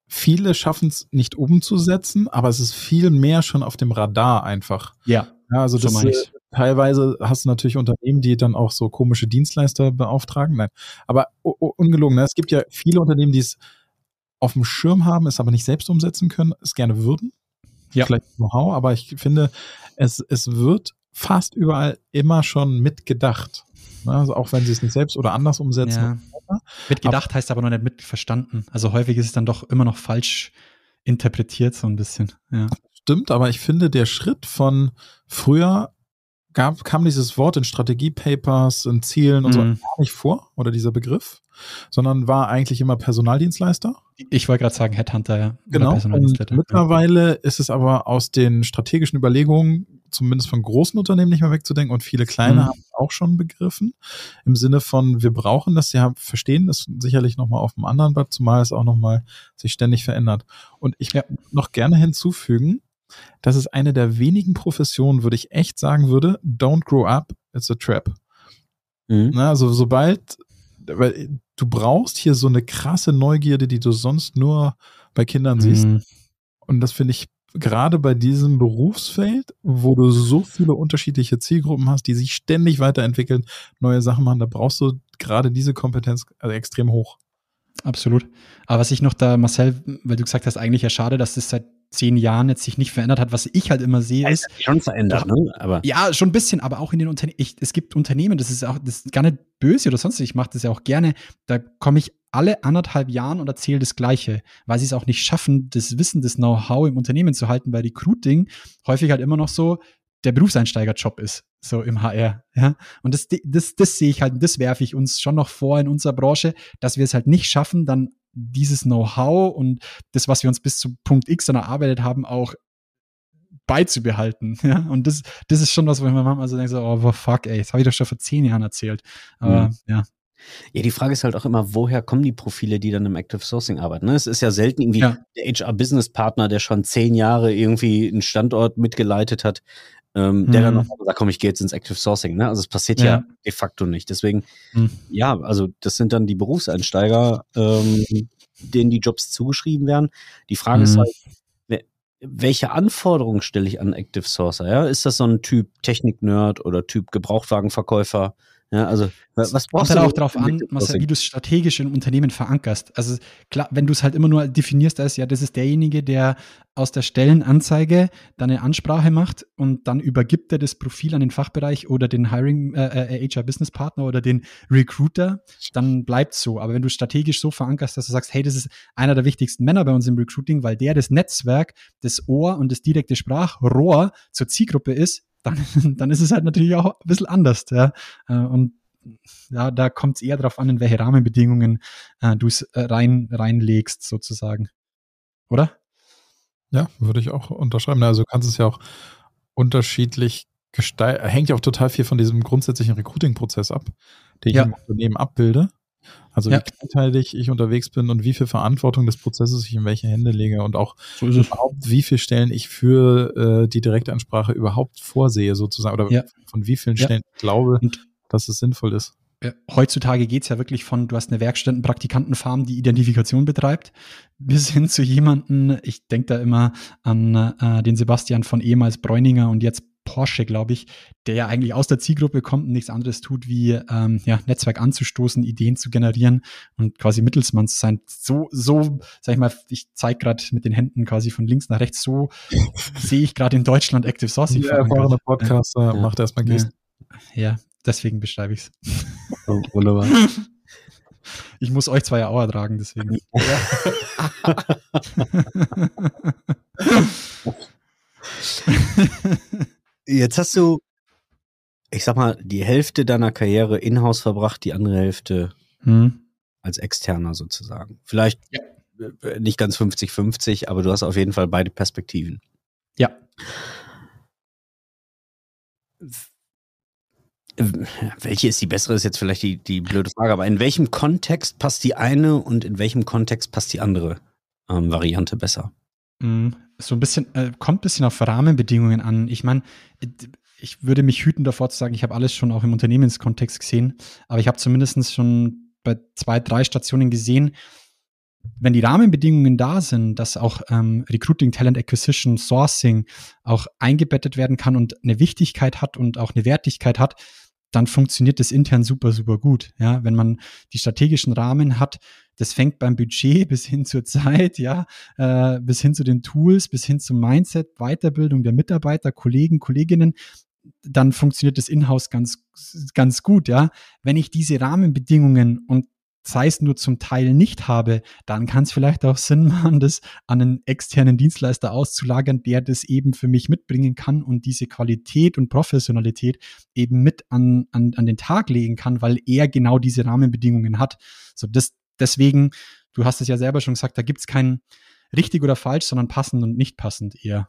viele schaffen es nicht umzusetzen, aber es ist viel mehr schon auf dem Radar einfach. Ja. Ja also so das, äh, teilweise hast du natürlich Unternehmen, die dann auch so komische Dienstleister beauftragen. Nein, aber ungelogen, ne? es gibt ja viele Unternehmen, die es auf dem Schirm haben, es aber nicht selbst umsetzen können, es gerne würden. Ja. Vielleicht Know-how, aber ich finde, es, es wird fast überall immer schon mitgedacht. Ne? Also auch wenn sie es nicht selbst oder anders umsetzen. Ja. Mitgedacht aber, heißt aber noch nicht mitverstanden. Also häufig ist es dann doch immer noch falsch interpretiert, so ein bisschen. Ja. Stimmt, aber ich finde, der Schritt von früher gab, kam dieses Wort in Strategiepapers, in Zielen und mm. so mhm. gar nicht vor, oder dieser Begriff, sondern war eigentlich immer Personaldienstleister. Ich wollte gerade sagen Headhunter, ja. Genau. Und mittlerweile ja. ist es aber aus den strategischen Überlegungen zumindest von großen Unternehmen nicht mehr wegzudenken und viele kleine mhm. haben auch schon begriffen. Im Sinne von, wir brauchen das, sie haben, verstehen das sicherlich nochmal auf dem anderen Blatt, zumal es auch nochmal sich ständig verändert. Und ich ja. noch gerne hinzufügen, das ist eine der wenigen Professionen, würde ich echt sagen würde, don't grow up, it's a trap. Mhm. Na, also sobald, weil du brauchst hier so eine krasse Neugierde, die du sonst nur bei Kindern siehst. Mhm. Und das finde ich gerade bei diesem Berufsfeld, wo du so viele unterschiedliche Zielgruppen hast, die sich ständig weiterentwickeln, neue Sachen machen, da brauchst du gerade diese Kompetenz also extrem hoch. Absolut. Aber was ich noch da, Marcel, weil du gesagt hast, eigentlich ja schade, dass das seit zehn Jahren jetzt sich nicht verändert hat. Was ich halt immer sehe, ist. Schon verändert, ne? Aber ja, schon ein bisschen, aber auch in den Unternehmen. Es gibt Unternehmen, das ist auch, das ist gar nicht böse oder sonst, ich mache das ja auch gerne. Da komme ich alle anderthalb Jahren und erzähle das Gleiche, weil sie es auch nicht schaffen, das Wissen, das Know-how im Unternehmen zu halten, weil Recruiting häufig halt immer noch so der Berufseinsteigerjob ist, so im HR. Ja? Und das, das, das sehe ich halt, das werfe ich uns schon noch vor in unserer Branche, dass wir es halt nicht schaffen, dann dieses Know-how und das, was wir uns bis zu Punkt X dann erarbeitet haben, auch beizubehalten. Ja? Und das, das ist schon was, wo ich mir manchmal so denke, so, oh fuck, ey, das habe ich doch schon vor zehn Jahren erzählt. Aber mhm. ja. Ja, die Frage ist halt auch immer, woher kommen die Profile, die dann im Active Sourcing arbeiten? Ne? Es ist ja selten irgendwie ja. der HR-Business-Partner, der schon zehn Jahre irgendwie einen Standort mitgeleitet hat, ähm, mhm. der dann mhm. noch sagt, komm, ich gehe jetzt ins Active Sourcing. Ne? Also es passiert ja. ja de facto nicht. Deswegen, mhm. ja, also das sind dann die Berufseinsteiger, ähm, denen die Jobs zugeschrieben werden. Die Frage mhm. ist halt, welche Anforderungen stelle ich an Active Sourcer? Ja? Ist das so ein Typ Technik-Nerd oder Typ Gebrauchtwagenverkäufer? Ja, also was brauchst du? auch darauf an, Marcel, wie du es strategisch im Unternehmen verankerst. Also klar, wenn du es halt immer nur definierst als, ja, das ist derjenige, der aus der Stellenanzeige dann eine Ansprache macht und dann übergibt er das Profil an den Fachbereich oder den Hiring äh, HR äh, Business Partner oder den Recruiter, dann bleibt so. Aber wenn du strategisch so verankerst, dass du sagst, hey, das ist einer der wichtigsten Männer bei uns im Recruiting, weil der das Netzwerk, das Ohr und das direkte Sprachrohr zur Zielgruppe ist, dann, dann ist es halt natürlich auch ein bisschen anders. Ja? Äh, und ja, da kommt es eher darauf an, in welche Rahmenbedingungen äh, du es äh, rein, reinlegst, sozusagen. Oder? Ja, würde ich auch unterschreiben. Also du kannst es ja auch unterschiedlich gestalten. Hängt ja auch total viel von diesem grundsätzlichen Recruiting-Prozess ab, den ich ja. im Unternehmen abbilde. Also ja. wie kleinteilig ich unterwegs bin und wie viel Verantwortung des Prozesses ich in welche Hände lege und auch so überhaupt, wie viele Stellen ich für äh, die Direktansprache überhaupt vorsehe, sozusagen, oder ja. von wie vielen Stellen ich glaube, und dass es sinnvoll ist. Heutzutage geht es ja wirklich von, du hast eine Werkstätten-Praktikantenfarm, die Identifikation betreibt, bis hin zu jemanden, ich denke da immer an äh, den Sebastian von ehemals Bräuninger und jetzt Porsche, glaube ich, der ja eigentlich aus der Zielgruppe kommt und nichts anderes tut, wie ähm, ja, Netzwerk anzustoßen, Ideen zu generieren und quasi Mittelsmann zu sein. So, so, sag ich mal, ich zeige gerade mit den Händen quasi von links nach rechts, so sehe ich gerade in Deutschland Active Sourcing. Ja, erfahrener Podcaster ja. macht erstmal Gesten. Ja. ja, deswegen beschreibe ich es. Oh, wunderbar. Ich muss euch zwei ja auch ertragen, deswegen. Jetzt hast du, ich sag mal, die Hälfte deiner Karriere in-house verbracht, die andere Hälfte hm. als Externer sozusagen. Vielleicht ja. Äh, nicht ganz 50-50, aber du hast auf jeden Fall beide Perspektiven. Ja. welche ist die bessere, ist jetzt vielleicht die, die blöde Frage, aber in welchem Kontext passt die eine und in welchem Kontext passt die andere ähm, Variante besser? So ein bisschen, äh, kommt ein bisschen auf Rahmenbedingungen an. Ich meine, ich würde mich hüten davor zu sagen, ich habe alles schon auch im Unternehmenskontext gesehen, aber ich habe zumindest schon bei zwei, drei Stationen gesehen, wenn die Rahmenbedingungen da sind, dass auch ähm, Recruiting, Talent Acquisition, Sourcing auch eingebettet werden kann und eine Wichtigkeit hat und auch eine Wertigkeit hat, dann funktioniert das intern super, super gut. Ja, wenn man die strategischen Rahmen hat, das fängt beim Budget bis hin zur Zeit, ja, äh, bis hin zu den Tools, bis hin zum Mindset, Weiterbildung der Mitarbeiter, Kollegen, Kolleginnen, dann funktioniert das Inhouse ganz, ganz gut, ja. Wenn ich diese Rahmenbedingungen und sei es nur zum Teil nicht habe, dann kann es vielleicht auch Sinn machen, das an einen externen Dienstleister auszulagern, der das eben für mich mitbringen kann und diese Qualität und Professionalität eben mit an, an, an den Tag legen kann, weil er genau diese Rahmenbedingungen hat. So, das, deswegen, du hast es ja selber schon gesagt, da gibt es kein richtig oder falsch, sondern passend und nicht passend eher.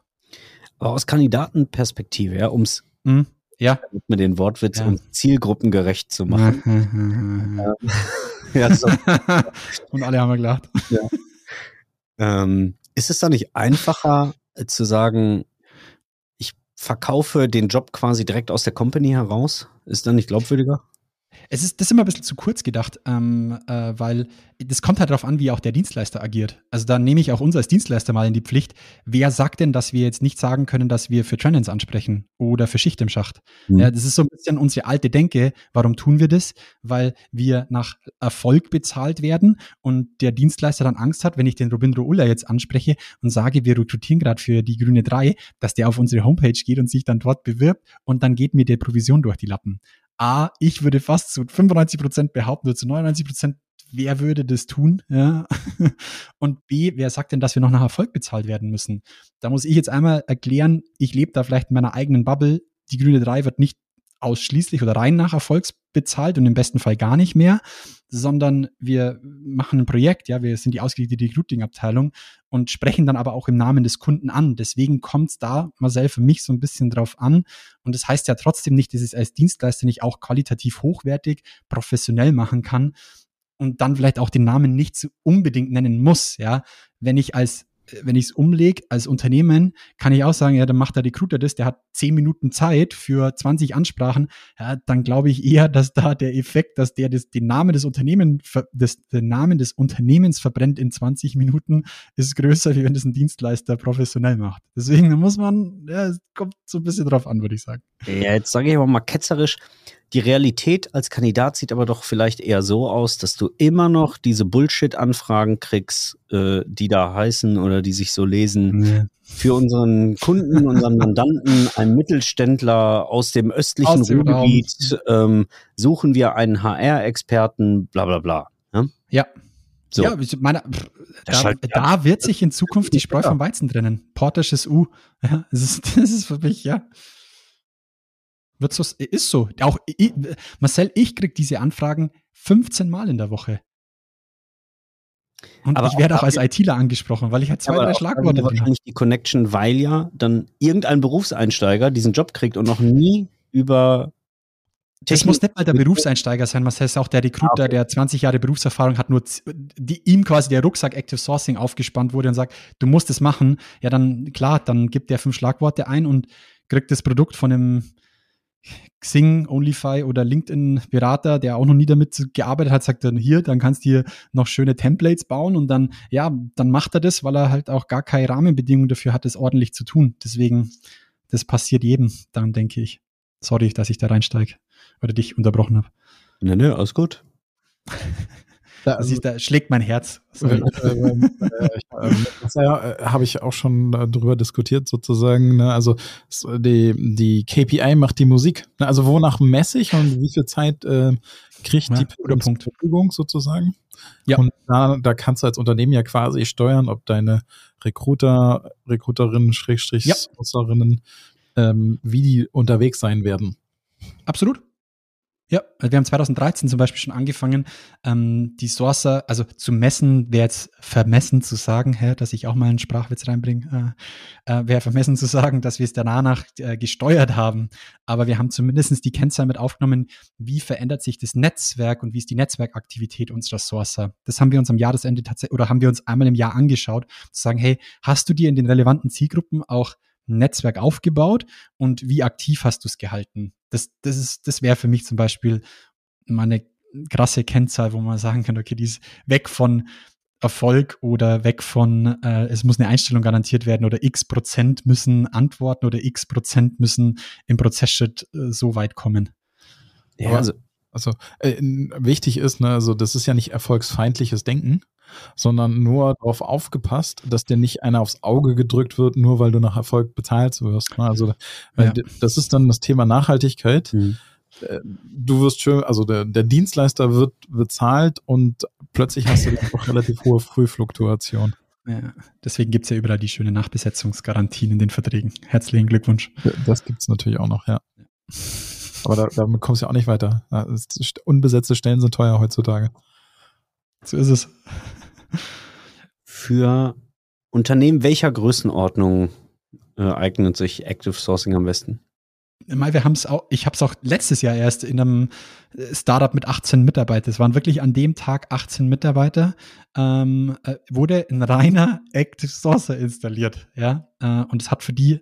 Aber aus Kandidatenperspektive, ja, ums mhm. Ja. Mit den Wortwitz, ja. um zielgruppengerecht zu machen. ja, so. Und alle haben wir gelacht. Ja. Ähm, ist es da nicht einfacher zu sagen, ich verkaufe den Job quasi direkt aus der Company heraus? Ist dann nicht glaubwürdiger? Es ist das ist immer ein bisschen zu kurz gedacht, ähm, äh, weil das kommt halt darauf an, wie auch der Dienstleister agiert. Also da nehme ich auch uns als Dienstleister mal in die Pflicht. Wer sagt denn, dass wir jetzt nicht sagen können, dass wir für Trendens ansprechen oder für Schicht im Schacht? Mhm. Ja, das ist so ein bisschen unsere alte Denke. Warum tun wir das? Weil wir nach Erfolg bezahlt werden und der Dienstleister dann Angst hat, wenn ich den Robindro Uller jetzt anspreche und sage, wir rekrutieren gerade für die Grüne 3, dass der auf unsere Homepage geht und sich dann dort bewirbt und dann geht mir der Provision durch die Lappen. A, ich würde fast zu 95 Prozent behaupten, oder zu 99 Prozent, wer würde das tun? Ja? Und B, wer sagt denn, dass wir noch nach Erfolg bezahlt werden müssen? Da muss ich jetzt einmal erklären, ich lebe da vielleicht in meiner eigenen Bubble. Die Grüne 3 wird nicht ausschließlich oder rein nach Erfolgs bezahlt und im besten Fall gar nicht mehr, sondern wir machen ein Projekt, ja, wir sind die ausgegliederte Recruiting-Abteilung und sprechen dann aber auch im Namen des Kunden an. Deswegen kommt es da, Marcel, für mich so ein bisschen drauf an. Und das heißt ja trotzdem nicht, dass es als Dienstleister nicht auch qualitativ hochwertig, professionell machen kann und dann vielleicht auch den Namen nicht so unbedingt nennen muss, ja. Wenn ich als wenn ich es umlege als Unternehmen, kann ich auch sagen, ja, dann macht der Recruiter das, der hat zehn Minuten Zeit für 20 Ansprachen, ja, dann glaube ich eher, dass da der Effekt, dass der das, den Namen des Unternehmens, das, den Namen des Unternehmens verbrennt in 20 Minuten, ist größer, wie wenn das ein Dienstleister professionell macht. Deswegen muss man, ja, es kommt so ein bisschen drauf an, würde ich sagen. Ja, jetzt sage ich aber mal ketzerisch, die Realität als Kandidat sieht aber doch vielleicht eher so aus, dass du immer noch diese Bullshit-Anfragen kriegst, äh, die da heißen oder die sich so lesen. Nee. Für unseren Kunden, unseren Mandanten, einen Mittelständler aus dem östlichen aus dem Ruhrgebiet, ähm, suchen wir einen HR-Experten, bla bla bla. Ja. ja. So. Ja, meine, da, halt, da, wird sich in Zukunft die Spreu vom Weizen trennen. Portisches U. Ja, das ist, das ist für mich, ja. Wird so, ist so. Auch ich, Marcel, ich krieg diese Anfragen 15 Mal in der Woche. Und aber ich werde auch, auch als ITler angesprochen, weil ich halt zwei, drei Schlagworte habe. wahrscheinlich die Connection, weil ja dann irgendein Berufseinsteiger diesen Job kriegt und noch nie über das muss nicht mal der Berufseinsteiger sein, Marcel ist auch der Recruiter, okay. der 20 Jahre Berufserfahrung hat, nur die, ihm quasi der Rucksack Active Sourcing aufgespannt wurde und sagt, du musst es machen. Ja, dann klar, dann gibt der fünf Schlagworte ein und kriegt das Produkt von einem Xing, OnlyFi oder LinkedIn-Berater, der auch noch nie damit gearbeitet hat, sagt dann hier, dann kannst du hier noch schöne Templates bauen und dann, ja, dann macht er das, weil er halt auch gar keine Rahmenbedingungen dafür hat, das ordentlich zu tun. Deswegen, das passiert jedem, dann denke ich. Sorry, dass ich da reinsteige oder dich unterbrochen habe. Nee, nee, alles gut. Da, Siehst, da schlägt mein Herz. Äh, äh, äh, äh, Habe ich auch schon darüber diskutiert, sozusagen. Ne? Also die, die KPI macht die Musik. Ne? Also wonach messe ich und wie viel Zeit äh, kriegt ja, die Person zur Verfügung sozusagen? Ja. Und da, da kannst du als Unternehmen ja quasi steuern, ob deine Recruiter, Recruiterinnen, Schrägstrich, ja. ähm, wie die unterwegs sein werden. Absolut. Ja, also wir haben 2013 zum Beispiel schon angefangen, ähm, die Sourcer, also zu messen, wäre jetzt vermessen zu sagen, hä, dass ich auch mal einen Sprachwitz reinbringe, äh, äh, wäre vermessen zu sagen, dass wir es danach äh, gesteuert haben. Aber wir haben zumindest die Kennzahl mit aufgenommen, wie verändert sich das Netzwerk und wie ist die Netzwerkaktivität unserer Sourcer. Das haben wir uns am Jahresende tatsächlich, oder haben wir uns einmal im Jahr angeschaut, zu sagen, hey, hast du dir in den relevanten Zielgruppen auch Netzwerk aufgebaut und wie aktiv hast du es gehalten? Das, das, ist, das wäre für mich zum Beispiel mal eine krasse Kennzahl, wo man sagen kann, okay, die ist weg von Erfolg oder weg von, äh, es muss eine Einstellung garantiert werden oder x Prozent müssen antworten oder x Prozent müssen im Prozessschritt äh, so weit kommen. Ja, also, also äh, wichtig ist, ne, also das ist ja nicht erfolgsfeindliches Denken, sondern nur darauf aufgepasst, dass dir nicht einer aufs Auge gedrückt wird, nur weil du nach Erfolg bezahlt wirst. Ne? Also ja. das ist dann das Thema Nachhaltigkeit. Mhm. Äh, du wirst schön, also der, der Dienstleister wird bezahlt und plötzlich hast du auch relativ hohe Frühfluktuation. Ja, deswegen gibt es ja überall die schöne Nachbesetzungsgarantien in den Verträgen. Herzlichen Glückwunsch. Das gibt es natürlich auch noch, ja. Aber da, damit kommst du ja auch nicht weiter. Unbesetzte Stellen sind teuer heutzutage. So ist es. Für Unternehmen welcher Größenordnung äh, eignet sich Active Sourcing am besten? wir haben es auch, ich habe es auch letztes Jahr erst in einem Startup mit 18 Mitarbeitern. Es waren wirklich an dem Tag 18 Mitarbeiter. Ähm, äh, wurde ein reiner Active Sourcer installiert, ja. Äh, und es hat für die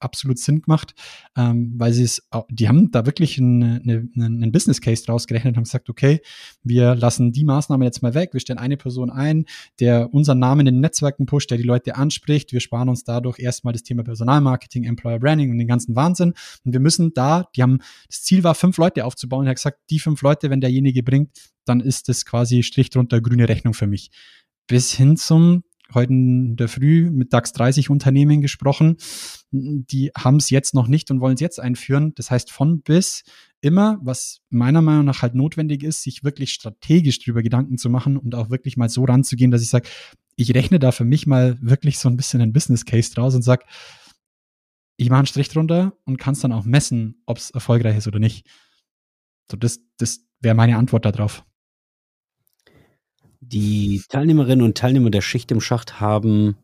absolut Sinn gemacht, ähm, weil sie es, die haben da wirklich einen, eine, einen Business Case draus gerechnet und haben gesagt, okay, wir lassen die Maßnahme jetzt mal weg, wir stellen eine Person ein, der unseren Namen in den Netzwerken pusht, der die Leute anspricht, wir sparen uns dadurch erstmal das Thema Personalmarketing, Employer Branding und den ganzen Wahnsinn. Und wir müssen da, die haben, das Ziel war, fünf Leute aufzubauen. Und er hat gesagt, die fünf Leute, wenn derjenige bringt, dann ist das quasi Strich drunter grüne Rechnung für mich. Bis hin zum heute in der Früh mit DAX 30 Unternehmen gesprochen. Die haben es jetzt noch nicht und wollen es jetzt einführen. Das heißt, von bis immer, was meiner Meinung nach halt notwendig ist, sich wirklich strategisch darüber Gedanken zu machen und auch wirklich mal so ranzugehen, dass ich sage, ich rechne da für mich mal wirklich so ein bisschen einen Business Case draus und sage, ich mache einen Strich drunter und kann es dann auch messen, ob es erfolgreich ist oder nicht. So, das, das wäre meine Antwort darauf. Die Teilnehmerinnen und Teilnehmer der Schicht im Schacht haben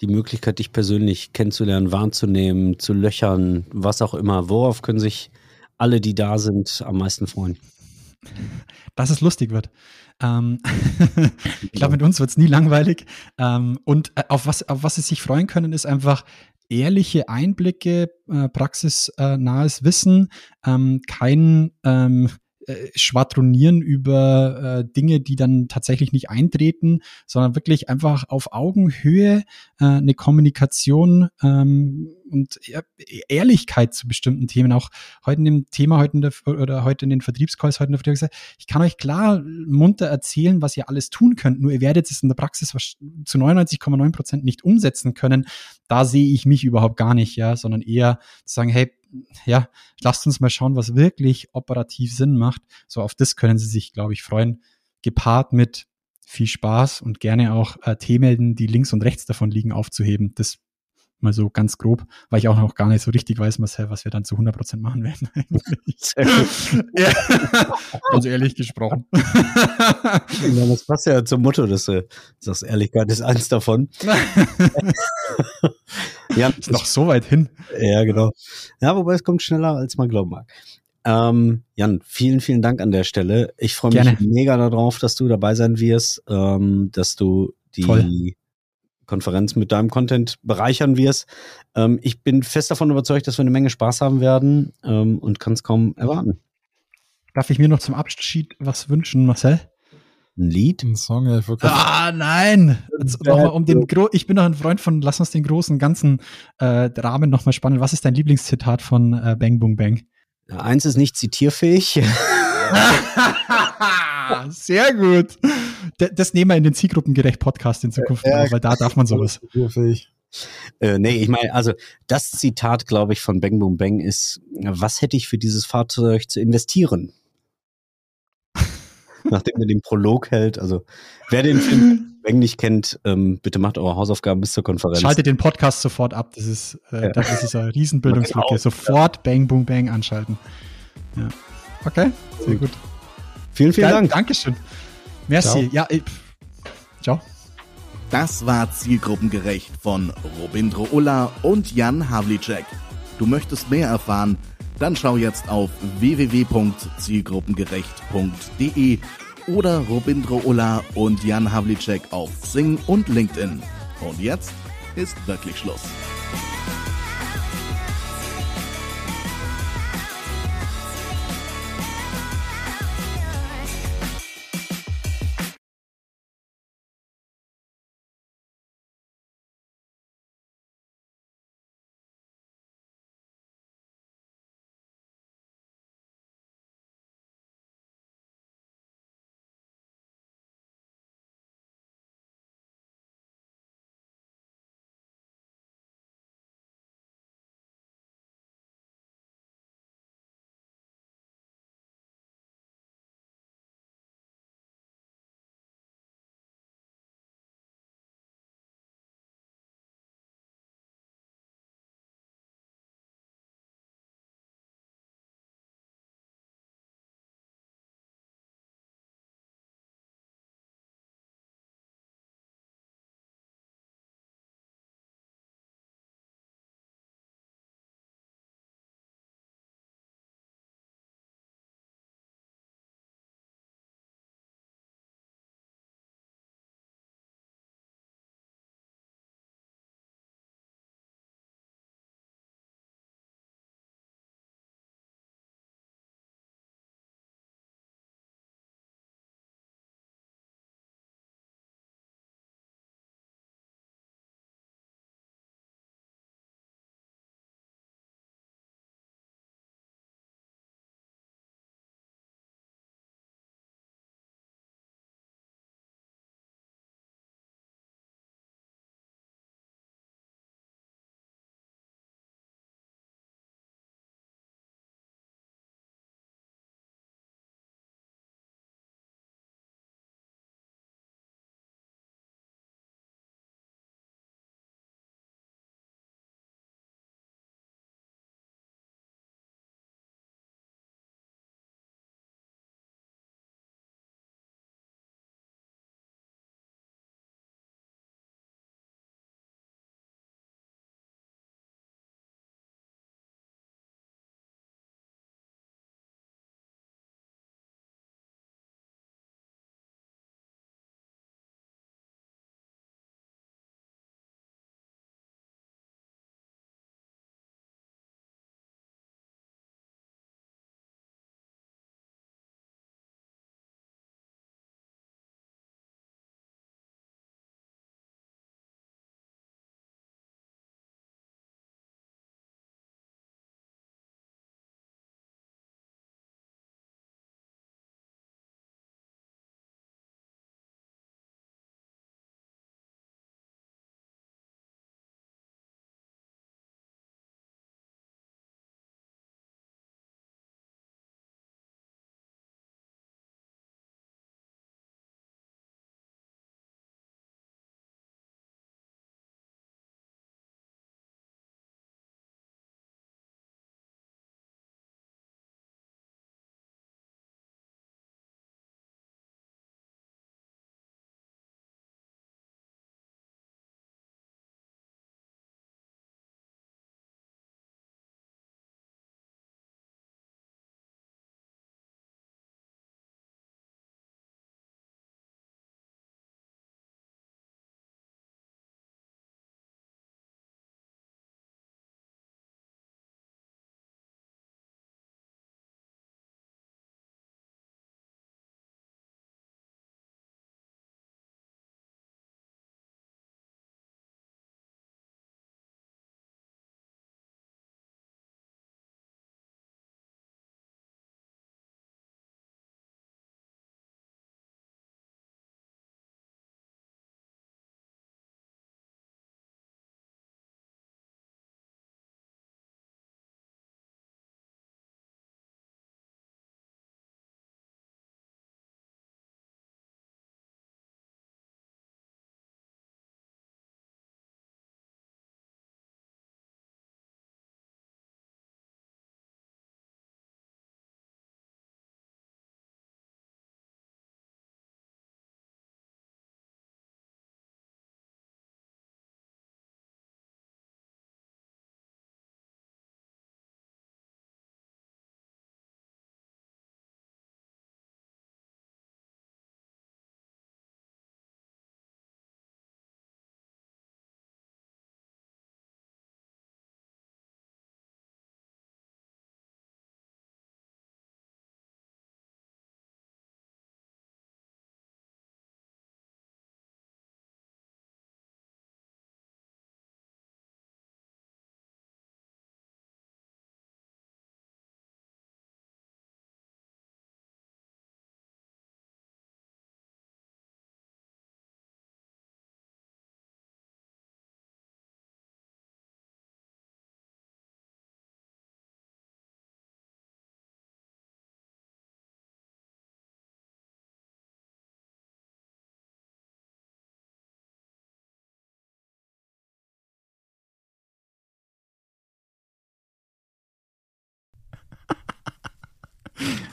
die Möglichkeit, dich persönlich kennenzulernen, wahrzunehmen, zu löchern, was auch immer. Worauf können sich alle, die da sind, am meisten freuen? Dass es lustig wird. Ähm, ich glaube, mit uns wird es nie langweilig. Ähm, und äh, auf was, auf was sie sich freuen können, ist einfach ehrliche Einblicke, äh, praxisnahes Wissen, ähm, kein ähm, äh, schwadronieren über äh, Dinge, die dann tatsächlich nicht eintreten, sondern wirklich einfach auf Augenhöhe äh, eine Kommunikation ähm, und Ehrlichkeit zu bestimmten Themen. Auch heute in dem Thema, heute in der, oder heute in den Vertriebscalls, heute in der Früh ich kann euch klar munter erzählen, was ihr alles tun könnt, nur ihr werdet es in der Praxis zu 99,9 Prozent nicht umsetzen können. Da sehe ich mich überhaupt gar nicht, ja, sondern eher zu sagen, hey, ja, lasst uns mal schauen, was wirklich operativ Sinn macht. So auf das können Sie sich, glaube ich, freuen. Gepaart mit viel Spaß und gerne auch äh, Themen, die links und rechts davon liegen, aufzuheben. Das mal so ganz grob, weil ich auch noch gar nicht so richtig weiß, Marcel, was wir dann zu 100 Prozent machen werden. ja. Ganz ehrlich gesprochen. Ja, das passt ja zum Motto, dass du sagst, Ehrlichkeit ist eins davon. ja, ist noch so weit hin. Ja, genau. Ja, wobei es kommt schneller, als man glauben mag. Ähm, Jan, vielen, vielen Dank an der Stelle. Ich freue mich mega darauf, dass du dabei sein wirst, ähm, dass du die Voll. Konferenz mit deinem Content bereichern wirst. Ähm, ich bin fest davon überzeugt, dass wir eine Menge Spaß haben werden ähm, und kann es kaum erwarten. Darf ich mir noch zum Abschied was wünschen, Marcel? Ein Lied? Ein Song, ja, ich Ah, nein! Nochmal um den Gro ich bin doch ein Freund von, lass uns den großen ganzen äh, Rahmen nochmal spannen. Was ist dein Lieblingszitat von äh, Bang Boom Bang? Ja, eins ist nicht zitierfähig. Sehr gut. Das nehmen wir in den Zielgruppengerecht Podcast in Zukunft, ja, auf, weil da darf man sowas. Äh, nee, ich meine, also das Zitat, glaube ich, von Bang Boom Bang ist, was hätte ich für dieses Fahrzeug zu investieren? nachdem er den Prolog hält. Also wer den Film Bang nicht kennt, ähm, bitte macht eure Hausaufgaben bis zur Konferenz. Schaltet den Podcast sofort ab. Das ist, äh, ja. das ist eine Riesenbildungslücke. Sofort Bang Boom Bang anschalten. Ja. Okay, sehr gut. Vielen, vielen Dank. Dankeschön. Merci. Ciao. Ja, ich, ciao. Das war Zielgruppengerecht von Robindro Ulla und Jan Havlicek. Du möchtest mehr erfahren? Dann schau jetzt auf www.zielgruppengerecht.de oder Robindro Ulla und Jan Havlicek auf Sing und LinkedIn. Und jetzt ist wirklich Schluss.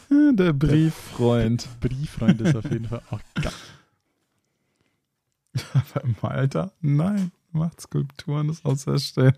Der Brieffreund. Der Brieffreund ist auf jeden Fall auch geil. Aber Malta? Nein, macht Skulpturen, das auserstellen.